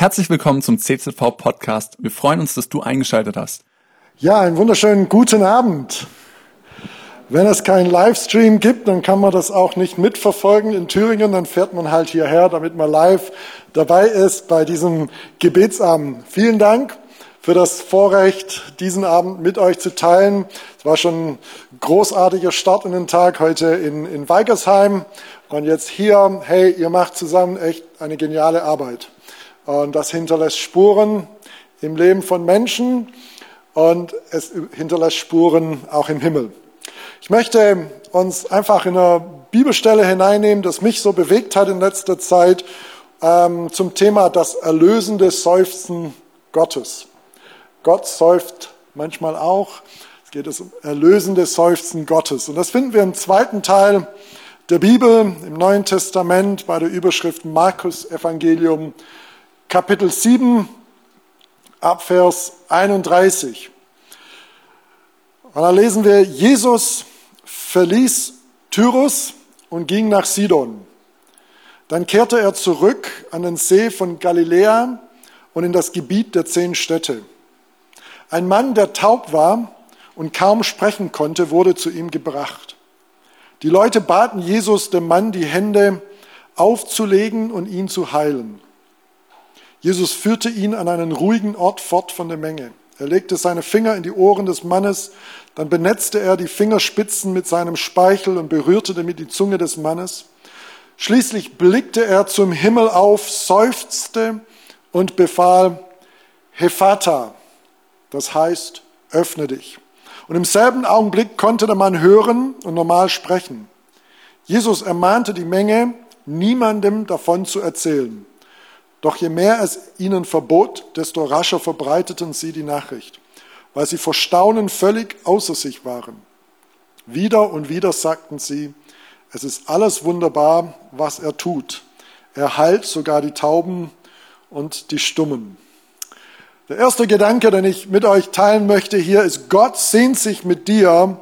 Herzlich willkommen zum CZV Podcast. Wir freuen uns, dass du eingeschaltet hast. Ja, einen wunderschönen guten Abend. Wenn es keinen Livestream gibt, dann kann man das auch nicht mitverfolgen in Thüringen. Dann fährt man halt hierher, damit man live dabei ist bei diesem Gebetsabend. Vielen Dank für das Vorrecht, diesen Abend mit euch zu teilen. Es war schon ein großartiger Start in den Tag heute in, in Weigersheim. Und jetzt hier, hey, ihr macht zusammen echt eine geniale Arbeit. Und das hinterlässt Spuren im Leben von Menschen und es hinterlässt Spuren auch im Himmel. Ich möchte uns einfach in eine Bibelstelle hineinnehmen, das mich so bewegt hat in letzter Zeit, ähm, zum Thema das erlösende Seufzen Gottes. Gott seufzt manchmal auch. Es geht um erlösende Seufzen Gottes. Und das finden wir im zweiten Teil der Bibel, im Neuen Testament, bei der Überschrift Markus Evangelium Kapitel 7 ab Vers 31. Und da lesen wir, Jesus verließ Tyrus und ging nach Sidon. Dann kehrte er zurück an den See von Galiläa und in das Gebiet der zehn Städte. Ein Mann, der taub war und kaum sprechen konnte, wurde zu ihm gebracht. Die Leute baten Jesus, dem Mann die Hände aufzulegen und ihn zu heilen. Jesus führte ihn an einen ruhigen Ort fort von der Menge. Er legte seine Finger in die Ohren des Mannes, dann benetzte er die Fingerspitzen mit seinem Speichel und berührte damit die Zunge des Mannes. Schließlich blickte er zum Himmel auf, seufzte und befahl, Hephata, das heißt, öffne dich. Und im selben Augenblick konnte der Mann hören und normal sprechen. Jesus ermahnte die Menge, niemandem davon zu erzählen. Doch je mehr es ihnen verbot, desto rascher verbreiteten sie die Nachricht, weil sie vor Staunen völlig außer sich waren. Wieder und wieder sagten sie, es ist alles wunderbar, was er tut. Er heilt sogar die Tauben und die Stummen. Der erste Gedanke, den ich mit euch teilen möchte hier, ist, Gott sehnt sich mit dir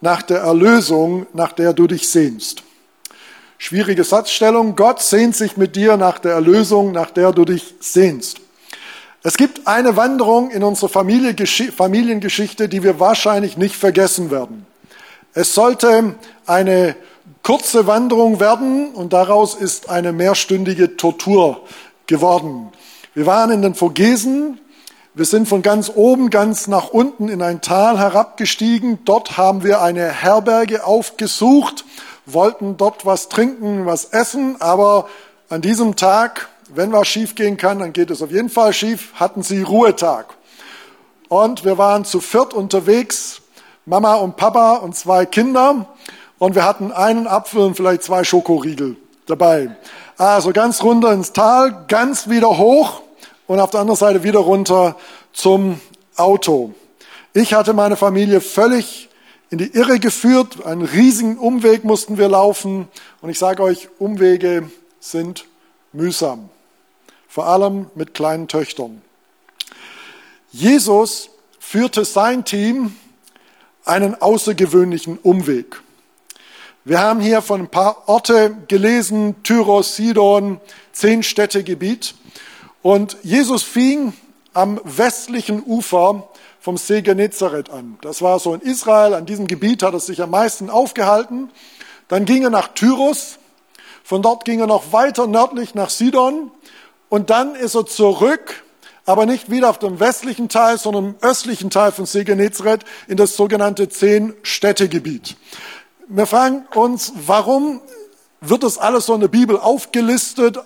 nach der Erlösung, nach der du dich sehnst. Schwierige Satzstellung. Gott sehnt sich mit dir nach der Erlösung, nach der du dich sehnst. Es gibt eine Wanderung in unserer Familiengeschichte, die wir wahrscheinlich nicht vergessen werden. Es sollte eine kurze Wanderung werden und daraus ist eine mehrstündige Tortur geworden. Wir waren in den Vogesen, wir sind von ganz oben ganz nach unten in ein Tal herabgestiegen. Dort haben wir eine Herberge aufgesucht wollten dort was trinken, was essen, aber an diesem Tag, wenn was schief gehen kann, dann geht es auf jeden Fall schief, hatten sie Ruhetag. Und wir waren zu viert unterwegs, Mama und Papa und zwei Kinder. Und wir hatten einen Apfel und vielleicht zwei Schokoriegel dabei. Also ganz runter ins Tal, ganz wieder hoch und auf der anderen Seite wieder runter zum Auto. Ich hatte meine Familie völlig in die Irre geführt. Einen riesigen Umweg mussten wir laufen. Und ich sage euch, Umwege sind mühsam. Vor allem mit kleinen Töchtern. Jesus führte sein Team einen außergewöhnlichen Umweg. Wir haben hier von ein paar Orte gelesen, Tyros, Sidon, zehn Städtegebiet. Und Jesus fing am westlichen Ufer vom See Genezareth an. Das war so in Israel, an diesem Gebiet hat er sich am meisten aufgehalten. Dann ging er nach Tyrus, von dort ging er noch weiter nördlich nach Sidon und dann ist er zurück, aber nicht wieder auf dem westlichen Teil, sondern im östlichen Teil von See Genezareth in das sogenannte Zehn-Städte-Gebiet. Wir fragen uns, warum wird das alles so in der Bibel aufgelistet?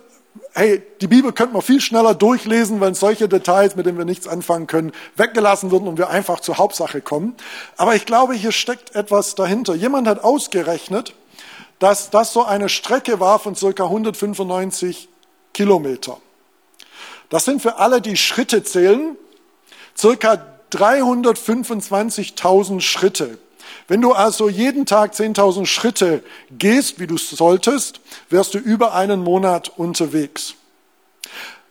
Hey, die Bibel könnte man viel schneller durchlesen, wenn solche Details, mit denen wir nichts anfangen können, weggelassen würden und wir einfach zur Hauptsache kommen. Aber ich glaube, hier steckt etwas dahinter. Jemand hat ausgerechnet, dass das so eine Strecke war von circa 195 Kilometer. Das sind für alle, die Schritte zählen, circa 325.000 Schritte. Wenn du also jeden Tag 10.000 Schritte gehst, wie du solltest, wärst du über einen Monat unterwegs.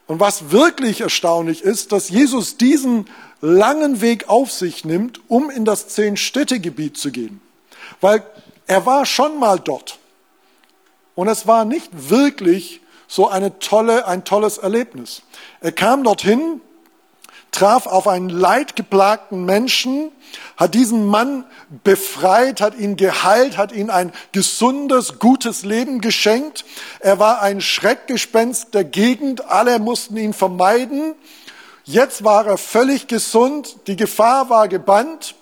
Und was wirklich erstaunlich ist, dass Jesus diesen langen Weg auf sich nimmt, um in das Zehn-Städte-Gebiet zu gehen. Weil er war schon mal dort. Und es war nicht wirklich so eine tolle, ein tolles Erlebnis. Er kam dorthin, traf auf einen leidgeplagten Menschen, hat diesen Mann befreit, hat ihn geheilt, hat ihm ein gesundes, gutes Leben geschenkt. Er war ein Schreckgespenst der Gegend, alle mussten ihn vermeiden. Jetzt war er völlig gesund, die Gefahr war gebannt.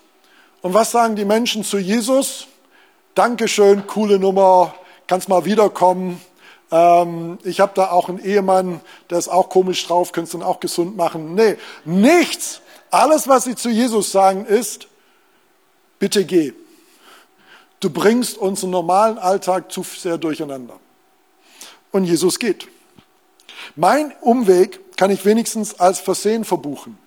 Und was sagen die Menschen zu Jesus? Dankeschön, coole Nummer, kannst mal wiederkommen. Ähm, ich habe da auch einen Ehemann, der ist auch komisch drauf, könntest du ihn auch gesund machen. Nee, nichts. Alles, was sie zu Jesus sagen, ist, bitte geh. Du bringst unseren normalen Alltag zu sehr durcheinander. Und Jesus geht. Mein Umweg kann ich wenigstens als Versehen verbuchen.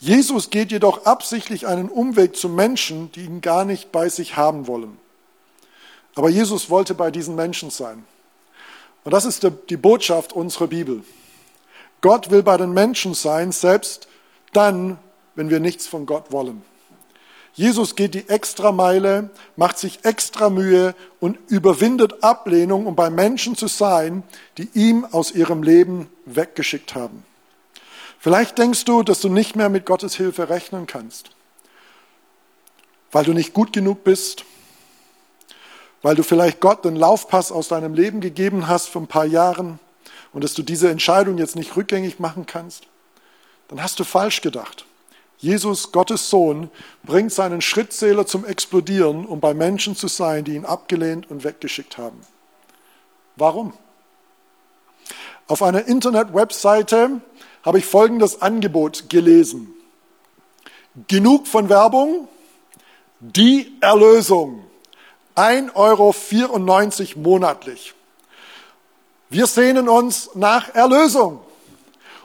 Jesus geht jedoch absichtlich einen Umweg zu Menschen, die ihn gar nicht bei sich haben wollen. Aber Jesus wollte bei diesen Menschen sein. Und das ist die Botschaft unserer Bibel. Gott will bei den Menschen sein, selbst dann, wenn wir nichts von Gott wollen. Jesus geht die extra Meile, macht sich extra Mühe und überwindet Ablehnung, um bei Menschen zu sein, die ihm aus ihrem Leben weggeschickt haben. Vielleicht denkst du, dass du nicht mehr mit Gottes Hilfe rechnen kannst, weil du nicht gut genug bist, weil du vielleicht Gott den Laufpass aus deinem Leben gegeben hast vor ein paar Jahren und dass du diese Entscheidung jetzt nicht rückgängig machen kannst, dann hast du falsch gedacht. Jesus, Gottes Sohn, bringt seinen Schrittzähler zum Explodieren, um bei Menschen zu sein, die ihn abgelehnt und weggeschickt haben. Warum? Auf einer Internet-Webseite habe ich folgendes Angebot gelesen. Genug von Werbung, die Erlösung. 1,94 Euro monatlich. Wir sehnen uns nach Erlösung.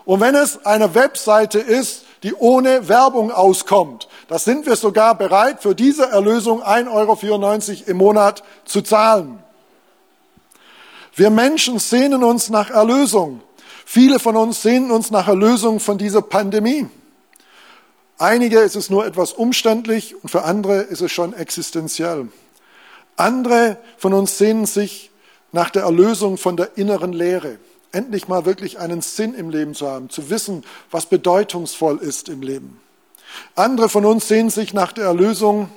Und wenn es eine Webseite ist, die ohne Werbung auskommt, da sind wir sogar bereit, für diese Erlösung 1,94 Euro im Monat zu zahlen. Wir Menschen sehnen uns nach Erlösung. Viele von uns sehnen uns nach Erlösung von dieser Pandemie. Einige ist es nur etwas umständlich und für andere ist es schon existenziell. Andere von uns sehnen sich nach der Erlösung von der inneren Leere. Endlich mal wirklich einen Sinn im Leben zu haben, zu wissen, was bedeutungsvoll ist im Leben. Andere von uns sehnen sich nach der Erlösung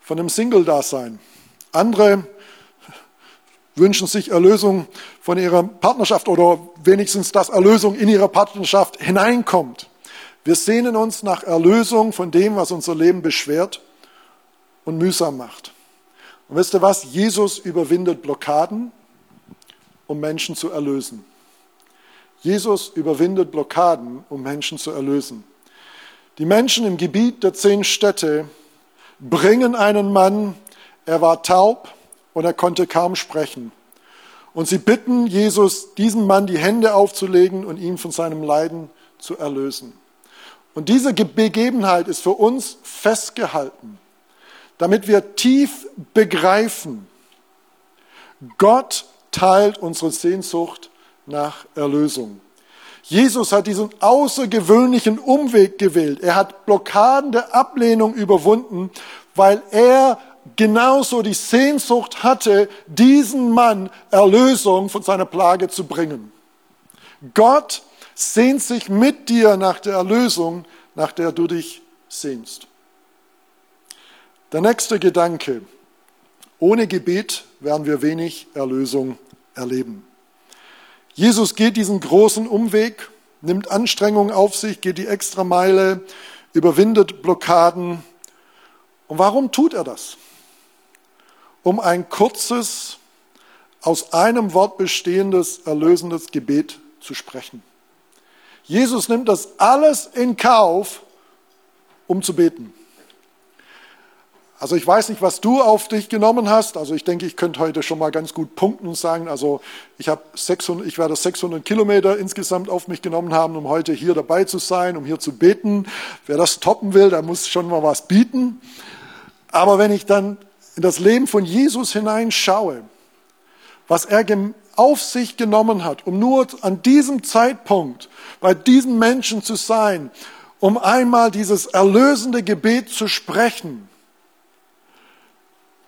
von dem Single-Dasein. Andere wünschen sich Erlösung von ihrer Partnerschaft oder wenigstens, dass Erlösung in ihre Partnerschaft hineinkommt. Wir sehnen uns nach Erlösung von dem, was unser Leben beschwert und mühsam macht. Und wisst ihr was? Jesus überwindet Blockaden, um Menschen zu erlösen. Jesus überwindet Blockaden, um Menschen zu erlösen. Die Menschen im Gebiet der zehn Städte bringen einen Mann, er war taub und er konnte kaum sprechen. Und sie bitten Jesus, diesem Mann die Hände aufzulegen und ihn von seinem Leiden zu erlösen. Und diese Begebenheit ist für uns festgehalten damit wir tief begreifen, Gott teilt unsere Sehnsucht nach Erlösung. Jesus hat diesen außergewöhnlichen Umweg gewählt. Er hat Blockaden der Ablehnung überwunden, weil er genauso die Sehnsucht hatte, diesen Mann Erlösung von seiner Plage zu bringen. Gott sehnt sich mit dir nach der Erlösung, nach der du dich sehnst. Der nächste Gedanke. Ohne Gebet werden wir wenig Erlösung erleben. Jesus geht diesen großen Umweg, nimmt Anstrengungen auf sich, geht die extra Meile, überwindet Blockaden. Und warum tut er das? Um ein kurzes, aus einem Wort bestehendes, erlösendes Gebet zu sprechen. Jesus nimmt das alles in Kauf, um zu beten. Also ich weiß nicht, was du auf dich genommen hast. Also ich denke, ich könnte heute schon mal ganz gut punkten und sagen, also ich, habe 600, ich werde 600 Kilometer insgesamt auf mich genommen haben, um heute hier dabei zu sein, um hier zu beten. Wer das toppen will, der muss schon mal was bieten. Aber wenn ich dann in das Leben von Jesus hineinschaue, was er auf sich genommen hat, um nur an diesem Zeitpunkt bei diesen Menschen zu sein, um einmal dieses erlösende Gebet zu sprechen,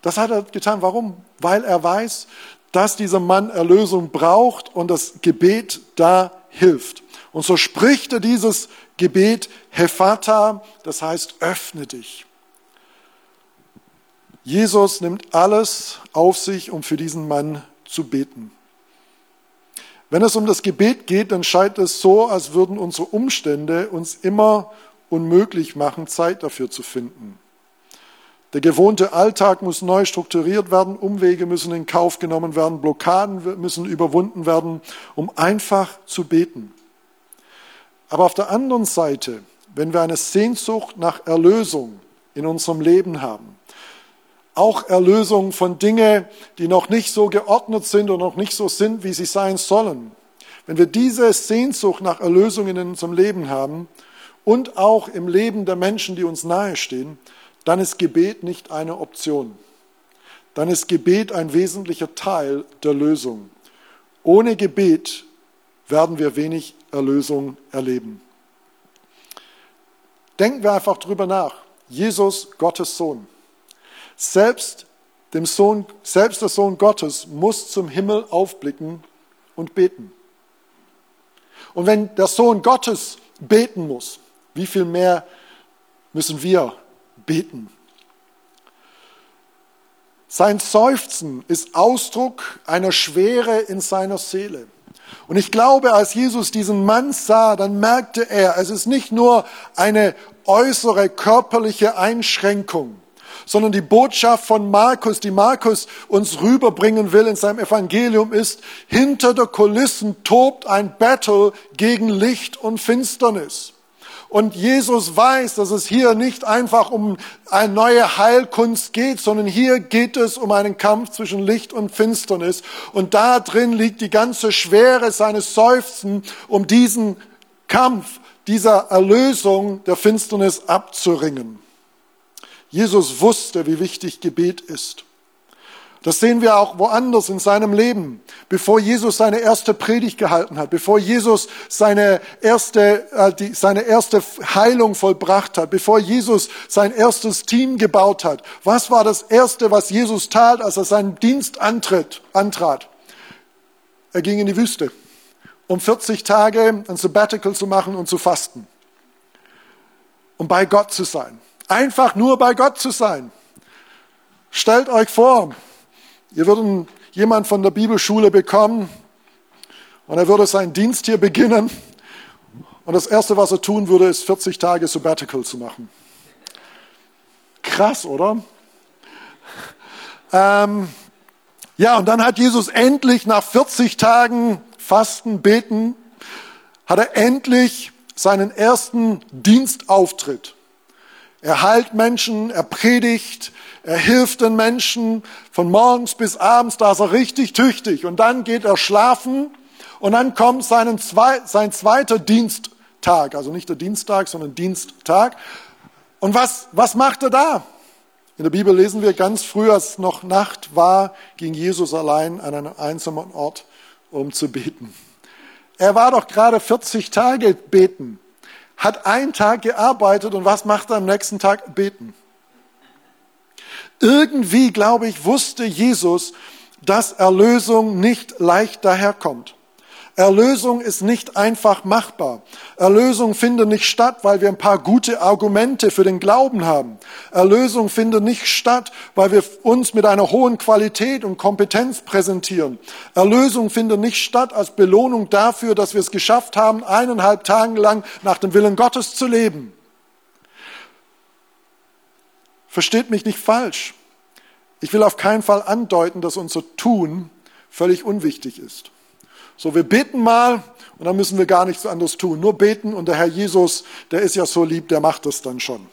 das hat er getan. Warum? Weil er weiß, dass dieser Mann Erlösung braucht und das Gebet da hilft. Und so spricht er dieses Gebet Hephata, das heißt öffne dich. Jesus nimmt alles auf sich, um für diesen Mann zu beten. Wenn es um das Gebet geht, dann scheint es so, als würden unsere Umstände uns immer unmöglich machen, Zeit dafür zu finden. Der gewohnte Alltag muss neu strukturiert werden, Umwege müssen in Kauf genommen werden, Blockaden müssen überwunden werden, um einfach zu beten. Aber auf der anderen Seite, wenn wir eine Sehnsucht nach Erlösung in unserem Leben haben, auch Erlösung von Dingen, die noch nicht so geordnet sind und noch nicht so sind, wie sie sein sollen. Wenn wir diese Sehnsucht nach Erlösung in unserem Leben haben und auch im Leben der Menschen, die uns nahestehen, dann ist Gebet nicht eine Option. Dann ist Gebet ein wesentlicher Teil der Lösung. Ohne Gebet werden wir wenig Erlösung erleben. Denken wir einfach drüber nach. Jesus, Gottes Sohn. Selbst, dem Sohn, selbst der Sohn Gottes muss zum Himmel aufblicken und beten. Und wenn der Sohn Gottes beten muss, wie viel mehr müssen wir beten. Sein Seufzen ist Ausdruck einer Schwere in seiner Seele. Und ich glaube, als Jesus diesen Mann sah, dann merkte er, es ist nicht nur eine äußere körperliche Einschränkung, sondern die Botschaft von Markus, die Markus uns rüberbringen will in seinem Evangelium ist, hinter der Kulissen tobt ein Battle gegen Licht und Finsternis. Und Jesus weiß, dass es hier nicht einfach um eine neue Heilkunst geht, sondern hier geht es um einen Kampf zwischen Licht und Finsternis. Und da drin liegt die ganze Schwere seines Seufzen, um diesen Kampf, dieser Erlösung der Finsternis abzuringen. Jesus wusste, wie wichtig Gebet ist. Das sehen wir auch woanders in seinem Leben. Bevor Jesus seine erste Predigt gehalten hat, bevor Jesus seine erste, äh, die, seine erste Heilung vollbracht hat, bevor Jesus sein erstes Team gebaut hat, was war das Erste, was Jesus tat, als er seinen Dienst antritt, antrat? Er ging in die Wüste, um 40 Tage ein Sabbatical zu machen und zu fasten. Um bei Gott zu sein. Einfach nur bei Gott zu sein. Stellt euch vor, Ihr würden jemand von der Bibelschule bekommen und er würde seinen Dienst hier beginnen und das Erste, was er tun würde, ist 40 Tage Sabbatical zu machen. Krass, oder? Ähm, ja, und dann hat Jesus endlich nach 40 Tagen Fasten, Beten, hat er endlich seinen ersten Dienstauftritt. Er heilt Menschen, er predigt, er hilft den Menschen von morgens bis abends, da ist er richtig tüchtig. Und dann geht er schlafen und dann kommt seinen zwei, sein zweiter Diensttag, also nicht der Dienstag, sondern Diensttag. Und was, was macht er da? In der Bibel lesen wir ganz früh, als noch Nacht war, ging Jesus allein an einen einsamen Ort, um zu beten. Er war doch gerade 40 Tage beten, hat einen Tag gearbeitet und was macht er am nächsten Tag? Beten. Irgendwie, glaube ich, wusste Jesus, dass Erlösung nicht leicht daherkommt. Erlösung ist nicht einfach machbar. Erlösung findet nicht statt, weil wir ein paar gute Argumente für den Glauben haben. Erlösung findet nicht statt, weil wir uns mit einer hohen Qualität und Kompetenz präsentieren. Erlösung findet nicht statt als Belohnung dafür, dass wir es geschafft haben, eineinhalb Tagen lang nach dem Willen Gottes zu leben. Versteht mich nicht falsch. Ich will auf keinen Fall andeuten, dass unser Tun völlig unwichtig ist. So, wir beten mal und dann müssen wir gar nichts anderes tun. Nur beten und der Herr Jesus, der ist ja so lieb, der macht das dann schon.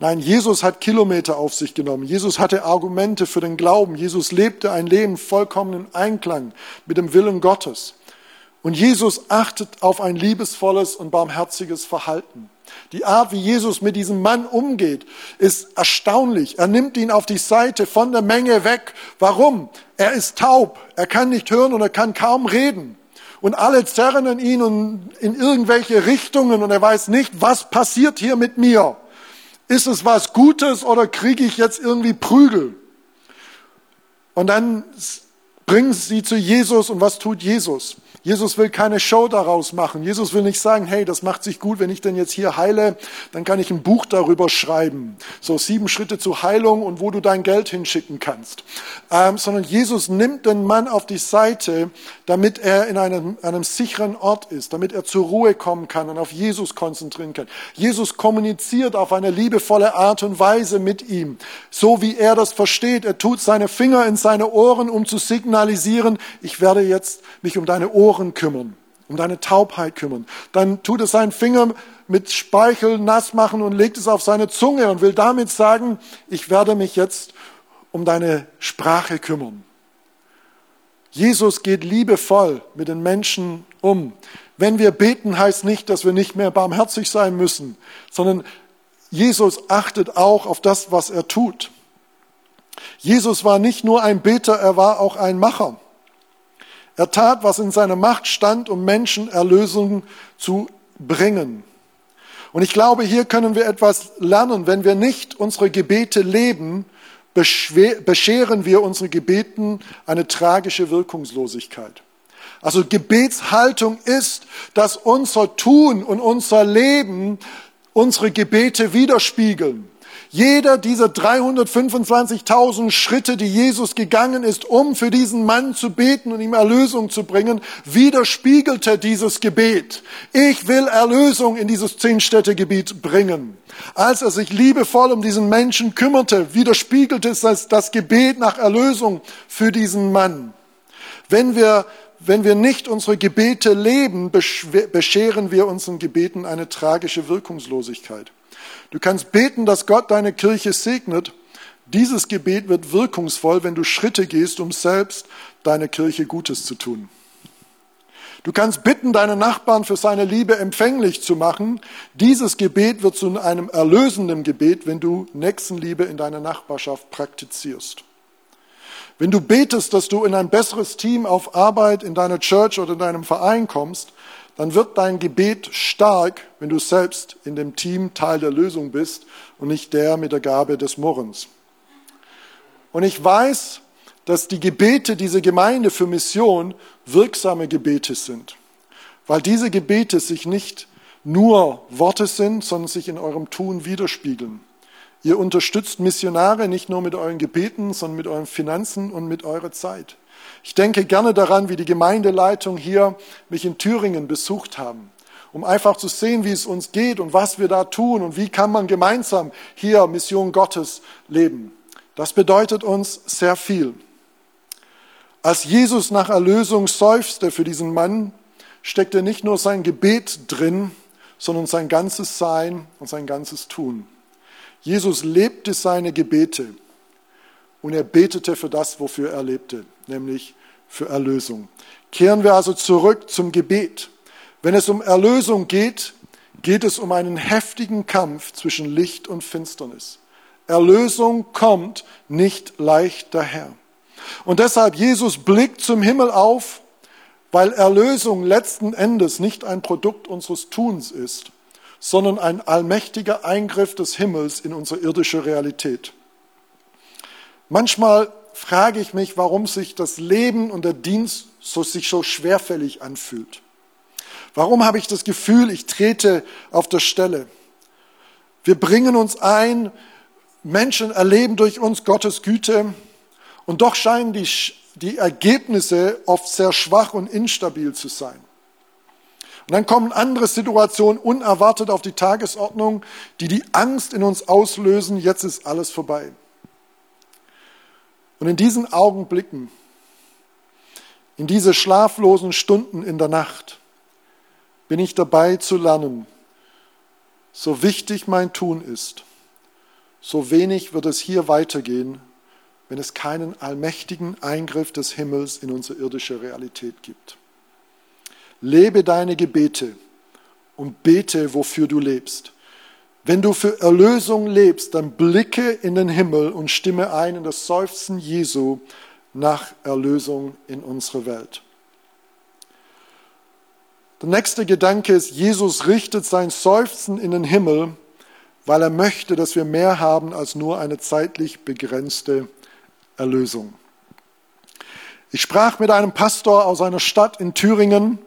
Nein, Jesus hat Kilometer auf sich genommen. Jesus hatte Argumente für den Glauben. Jesus lebte ein Leben vollkommen in Einklang mit dem Willen Gottes. Und Jesus achtet auf ein liebesvolles und barmherziges Verhalten. Die Art, wie Jesus mit diesem Mann umgeht, ist erstaunlich. Er nimmt ihn auf die Seite von der Menge weg. Warum? Er ist taub, er kann nicht hören und er kann kaum reden. Und alle zerren ihn in irgendwelche Richtungen und er weiß nicht, was passiert hier mit mir. Ist es was Gutes oder kriege ich jetzt irgendwie Prügel? Und dann bringen sie zu Jesus und was tut Jesus? Jesus will keine Show daraus machen. Jesus will nicht sagen, hey, das macht sich gut, wenn ich denn jetzt hier heile, dann kann ich ein Buch darüber schreiben. So sieben Schritte zur Heilung und wo du dein Geld hinschicken kannst. Ähm, sondern Jesus nimmt den Mann auf die Seite, damit er in einem, einem sicheren Ort ist, damit er zur Ruhe kommen kann und auf Jesus konzentrieren kann. Jesus kommuniziert auf eine liebevolle Art und Weise mit ihm, so wie er das versteht. Er tut seine Finger in seine Ohren, um zu signalisieren, ich werde jetzt mich um deine Ohren Ohren kümmern, um deine Taubheit kümmern. Dann tut er seinen Finger mit Speichel nass machen und legt es auf seine Zunge und will damit sagen, ich werde mich jetzt um deine Sprache kümmern. Jesus geht liebevoll mit den Menschen um. Wenn wir beten, heißt nicht, dass wir nicht mehr barmherzig sein müssen, sondern Jesus achtet auch auf das, was er tut. Jesus war nicht nur ein Beter, er war auch ein Macher. Er tat, was in seiner Macht stand, um Menschen Erlösung zu bringen. Und ich glaube, hier können wir etwas lernen. Wenn wir nicht unsere Gebete leben, bescheren wir unseren Gebeten eine tragische Wirkungslosigkeit. Also Gebetshaltung ist, dass unser Tun und unser Leben unsere Gebete widerspiegeln. Jeder dieser 325.000 Schritte, die Jesus gegangen ist, um für diesen Mann zu beten und ihm Erlösung zu bringen, widerspiegelte dieses Gebet. Ich will Erlösung in dieses Zehnstädtegebiet bringen. Als er sich liebevoll um diesen Menschen kümmerte, widerspiegelte es das, das Gebet nach Erlösung für diesen Mann. Wenn wir wenn wir nicht unsere Gebete leben, bescheren wir unseren Gebeten eine tragische Wirkungslosigkeit. Du kannst beten, dass Gott deine Kirche segnet. Dieses Gebet wird wirkungsvoll, wenn du Schritte gehst, um selbst deine Kirche Gutes zu tun. Du kannst bitten, deine Nachbarn für seine Liebe empfänglich zu machen. Dieses Gebet wird zu einem erlösenden Gebet, wenn du Nächstenliebe in deiner Nachbarschaft praktizierst. Wenn du betest, dass du in ein besseres Team auf Arbeit in deiner Church oder in deinem Verein kommst, dann wird dein Gebet stark, wenn du selbst in dem Team Teil der Lösung bist und nicht der mit der Gabe des Murrens. Und ich weiß, dass die Gebete dieser Gemeinde für Mission wirksame Gebete sind, weil diese Gebete sich nicht nur Worte sind, sondern sich in eurem Tun widerspiegeln. Ihr unterstützt Missionare nicht nur mit euren Gebeten, sondern mit euren Finanzen und mit eurer Zeit. Ich denke gerne daran, wie die Gemeindeleitung hier mich in Thüringen besucht haben, um einfach zu sehen, wie es uns geht und was wir da tun und wie kann man gemeinsam hier Mission Gottes leben. Das bedeutet uns sehr viel. Als Jesus nach Erlösung seufzte für diesen Mann, steckte nicht nur sein Gebet drin, sondern sein ganzes Sein und sein ganzes Tun. Jesus lebte seine Gebete und er betete für das, wofür er lebte nämlich für Erlösung. Kehren wir also zurück zum Gebet. Wenn es um Erlösung geht, geht es um einen heftigen Kampf zwischen Licht und Finsternis. Erlösung kommt nicht leicht daher. Und deshalb Jesus blickt zum Himmel auf, weil Erlösung letzten Endes nicht ein Produkt unseres Tuns ist, sondern ein allmächtiger Eingriff des Himmels in unsere irdische Realität. Manchmal frage ich mich, warum sich das Leben und der Dienst so, sich so schwerfällig anfühlt. Warum habe ich das Gefühl, ich trete auf der Stelle? Wir bringen uns ein, Menschen erleben durch uns Gottes Güte und doch scheinen die, die Ergebnisse oft sehr schwach und instabil zu sein. Und dann kommen andere Situationen unerwartet auf die Tagesordnung, die die Angst in uns auslösen, jetzt ist alles vorbei. Und in diesen Augenblicken, in diese schlaflosen Stunden in der Nacht, bin ich dabei zu lernen, so wichtig mein Tun ist, so wenig wird es hier weitergehen, wenn es keinen allmächtigen Eingriff des Himmels in unsere irdische Realität gibt. Lebe deine Gebete und bete, wofür du lebst. Wenn du für Erlösung lebst, dann blicke in den Himmel und stimme ein in das Seufzen Jesu nach Erlösung in unsere Welt. Der nächste Gedanke ist, Jesus richtet sein Seufzen in den Himmel, weil er möchte, dass wir mehr haben als nur eine zeitlich begrenzte Erlösung. Ich sprach mit einem Pastor aus einer Stadt in Thüringen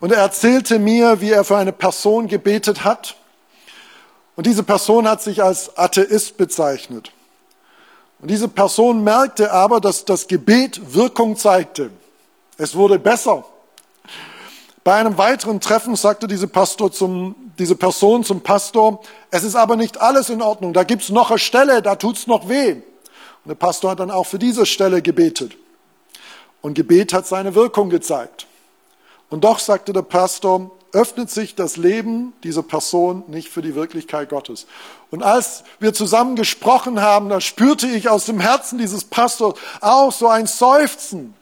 und er erzählte mir, wie er für eine Person gebetet hat. Und diese Person hat sich als Atheist bezeichnet. Und diese Person merkte aber, dass das Gebet Wirkung zeigte. Es wurde besser. Bei einem weiteren Treffen sagte diese, zum, diese Person zum Pastor, es ist aber nicht alles in Ordnung, da gibt's noch eine Stelle, da tut's noch weh. Und der Pastor hat dann auch für diese Stelle gebetet. Und Gebet hat seine Wirkung gezeigt. Und doch, sagte der Pastor, öffnet sich das Leben dieser Person nicht für die Wirklichkeit Gottes. Und als wir zusammen gesprochen haben, da spürte ich aus dem Herzen dieses Pastors auch so ein Seufzen.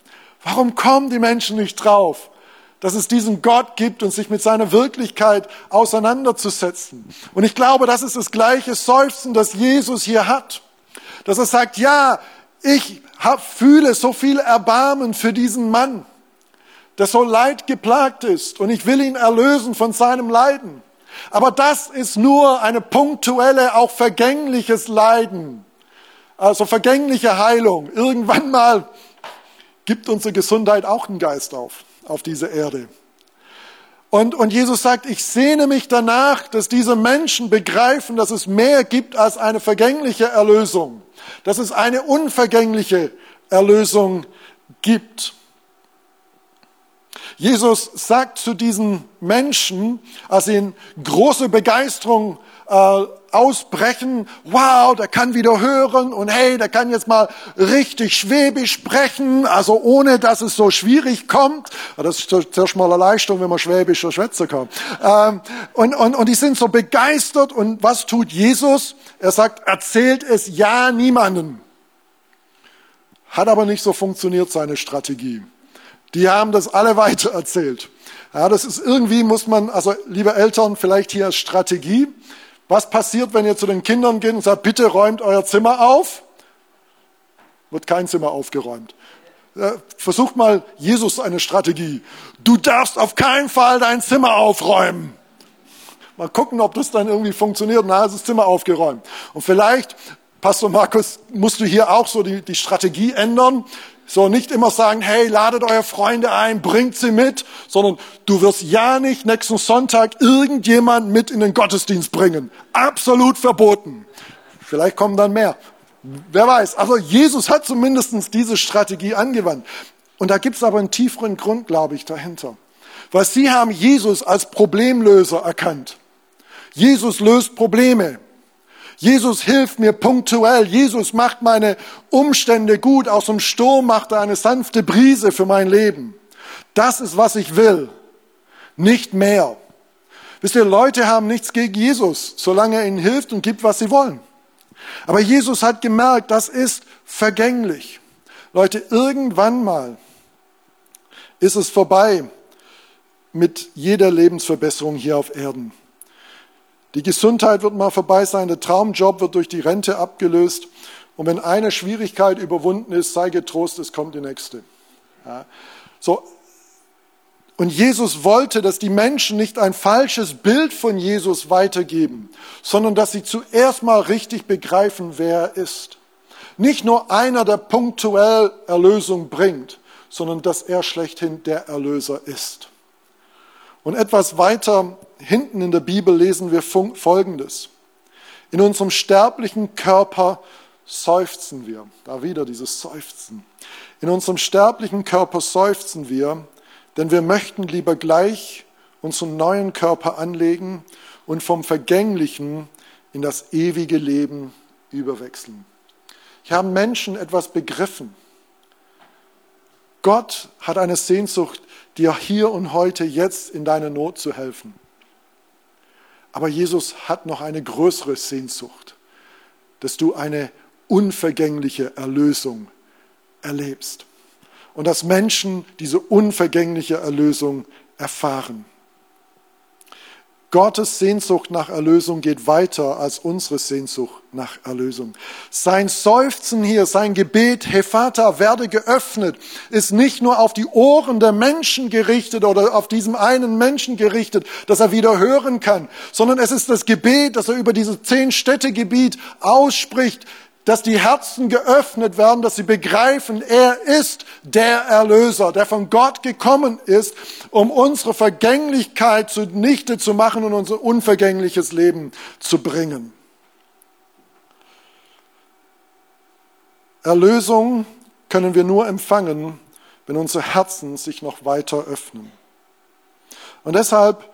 Warum kommen die Menschen nicht drauf, dass es diesen Gott gibt und sich mit seiner Wirklichkeit auseinanderzusetzen? Und ich glaube, das ist das gleiche Seufzen, das Jesus hier hat. Dass er sagt, ja, ich fühle so viel Erbarmen für diesen Mann, der so leidgeplagt ist und ich will ihn erlösen von seinem Leiden. Aber das ist nur eine punktuelle, auch vergängliches Leiden, also vergängliche Heilung. Irgendwann mal gibt unsere Gesundheit auch einen Geist auf, auf diese Erde. Und, und Jesus sagt, ich sehne mich danach, dass diese Menschen begreifen, dass es mehr gibt als eine vergängliche Erlösung dass es eine unvergängliche Erlösung gibt. Jesus sagt zu diesen Menschen, als sie in große Begeisterung äh, ausbrechen, wow, der kann wieder hören und hey, der kann jetzt mal richtig schwäbisch sprechen, also ohne, dass es so schwierig kommt. Das ist zuerst mal eine Leistung, wenn man schwäbisch zur Schwätze kommt. Ähm, und, und, und die sind so begeistert und was tut Jesus? Er sagt, erzählt es ja niemanden. Hat aber nicht so funktioniert, seine Strategie. Die haben das alle weiter erzählt. Ja, das ist irgendwie, muss man, also liebe Eltern, vielleicht hier Strategie. Was passiert, wenn ihr zu den Kindern geht und sagt, bitte räumt euer Zimmer auf? Wird kein Zimmer aufgeräumt. Versucht mal Jesus eine Strategie. Du darfst auf keinen Fall dein Zimmer aufräumen. Mal gucken, ob das dann irgendwie funktioniert. Na, ist das Zimmer aufgeräumt. Und vielleicht, Pastor Markus, musst du hier auch so die, die Strategie ändern. So nicht immer sagen, hey, ladet eure Freunde ein, bringt sie mit, sondern du wirst ja nicht nächsten Sonntag irgendjemand mit in den Gottesdienst bringen. Absolut verboten. Vielleicht kommen dann mehr. Wer weiß. Also Jesus hat zumindest diese Strategie angewandt. Und da gibt es aber einen tieferen Grund, glaube ich, dahinter. Weil sie haben Jesus als Problemlöser erkannt. Jesus löst Probleme. Jesus hilft mir punktuell. Jesus macht meine Umstände gut. Aus dem Sturm macht er eine sanfte Brise für mein Leben. Das ist, was ich will. Nicht mehr. Wisst ihr, Leute haben nichts gegen Jesus, solange er ihnen hilft und gibt, was sie wollen. Aber Jesus hat gemerkt, das ist vergänglich. Leute, irgendwann mal ist es vorbei mit jeder Lebensverbesserung hier auf Erden. Die Gesundheit wird mal vorbei sein, der Traumjob wird durch die Rente abgelöst. Und wenn eine Schwierigkeit überwunden ist, sei getrost, es kommt die nächste. Ja. So. Und Jesus wollte, dass die Menschen nicht ein falsches Bild von Jesus weitergeben, sondern dass sie zuerst mal richtig begreifen, wer er ist. Nicht nur einer, der punktuell Erlösung bringt, sondern dass er schlechthin der Erlöser ist. Und etwas weiter hinten in der Bibel lesen wir Folgendes. In unserem sterblichen Körper seufzen wir. Da wieder dieses Seufzen. In unserem sterblichen Körper seufzen wir, denn wir möchten lieber gleich unseren neuen Körper anlegen und vom Vergänglichen in das ewige Leben überwechseln. Hier haben Menschen etwas begriffen. Gott hat eine Sehnsucht, dir hier und heute jetzt in deiner Not zu helfen. Aber Jesus hat noch eine größere Sehnsucht, dass du eine unvergängliche Erlösung erlebst und dass Menschen diese unvergängliche Erlösung erfahren. Gottes Sehnsucht nach Erlösung geht weiter als unsere Sehnsucht nach Erlösung. Sein Seufzen hier, sein Gebet, Hey Vater, werde geöffnet, ist nicht nur auf die Ohren der Menschen gerichtet oder auf diesem einen Menschen gerichtet, dass er wieder hören kann, sondern es ist das Gebet, das er über dieses zehn Städtegebiet ausspricht. Dass die Herzen geöffnet werden, dass sie begreifen, er ist der Erlöser, der von Gott gekommen ist, um unsere Vergänglichkeit zunichte zu machen und unser unvergängliches Leben zu bringen. Erlösung können wir nur empfangen, wenn unsere Herzen sich noch weiter öffnen. Und deshalb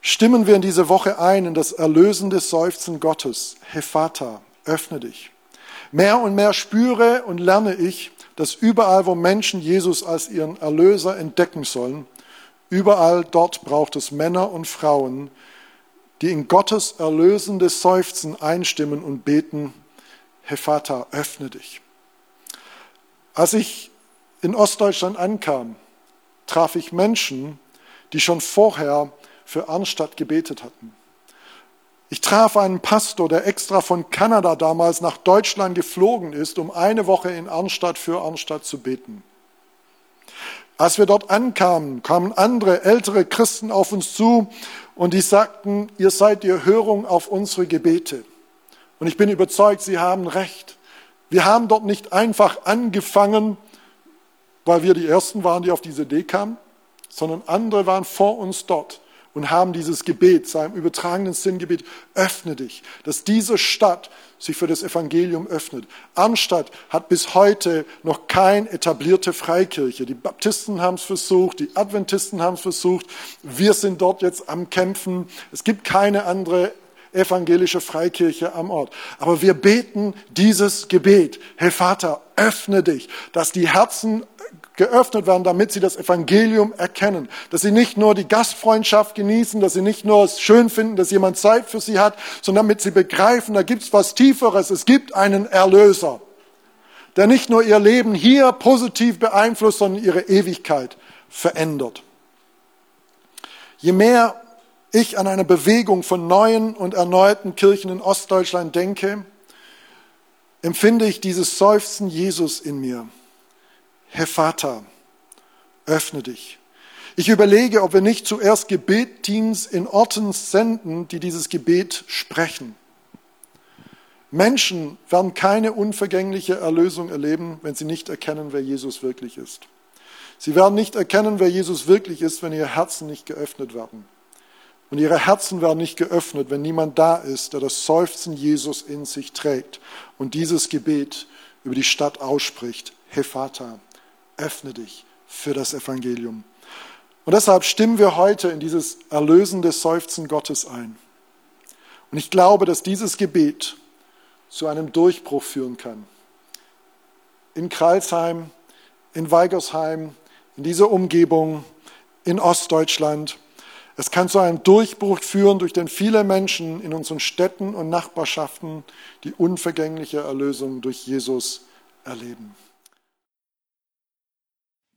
stimmen wir in diese Woche ein in das erlösende Seufzen Gottes. Hefata, öffne dich. Mehr und mehr spüre und lerne ich, dass überall, wo Menschen Jesus als ihren Erlöser entdecken sollen, überall dort braucht es Männer und Frauen, die in Gottes erlösendes Seufzen einstimmen und beten, Hefata, öffne dich. Als ich in Ostdeutschland ankam, traf ich Menschen, die schon vorher für Arnstadt gebetet hatten. Ich traf einen Pastor, der extra von Kanada damals nach Deutschland geflogen ist, um eine Woche in Arnstadt für Arnstadt zu beten. Als wir dort ankamen, kamen andere ältere Christen auf uns zu und die sagten, ihr seid die Erhörung auf unsere Gebete. Und ich bin überzeugt, sie haben recht. Wir haben dort nicht einfach angefangen, weil wir die Ersten waren, die auf diese Idee kamen, sondern andere waren vor uns dort und haben dieses Gebet, seinem übertragenen Sinngebet, öffne dich, dass diese Stadt sich für das Evangelium öffnet. Arnstadt hat bis heute noch keine etablierte Freikirche. Die Baptisten haben es versucht, die Adventisten haben es versucht. Wir sind dort jetzt am Kämpfen. Es gibt keine andere evangelische Freikirche am Ort. Aber wir beten dieses Gebet. Herr Vater, öffne dich, dass die Herzen geöffnet werden, damit sie das Evangelium erkennen. Dass sie nicht nur die Gastfreundschaft genießen, dass sie nicht nur es schön finden, dass jemand Zeit für sie hat, sondern damit sie begreifen, da gibt's was Tieferes. Es gibt einen Erlöser, der nicht nur ihr Leben hier positiv beeinflusst, sondern ihre Ewigkeit verändert. Je mehr ich an eine Bewegung von neuen und erneuten Kirchen in Ostdeutschland denke, empfinde ich dieses Seufzen Jesus in mir. Herr Vater, öffne dich. Ich überlege, ob wir nicht zuerst Gebetteams in Orten senden, die dieses Gebet sprechen. Menschen werden keine unvergängliche Erlösung erleben, wenn sie nicht erkennen, wer Jesus wirklich ist. Sie werden nicht erkennen, wer Jesus wirklich ist, wenn ihre Herzen nicht geöffnet werden. Und ihre Herzen werden nicht geöffnet, wenn niemand da ist, der das Seufzen Jesus in sich trägt und dieses Gebet über die Stadt ausspricht. Vater, öffne dich für das Evangelium. Und deshalb stimmen wir heute in dieses erlösende Seufzen Gottes ein. Und ich glaube, dass dieses Gebet zu einem Durchbruch führen kann. In Kralsheim, in Weigersheim, in dieser Umgebung, in Ostdeutschland. Es kann zu einem Durchbruch führen, durch den viele Menschen in unseren Städten und Nachbarschaften die unvergängliche Erlösung durch Jesus erleben.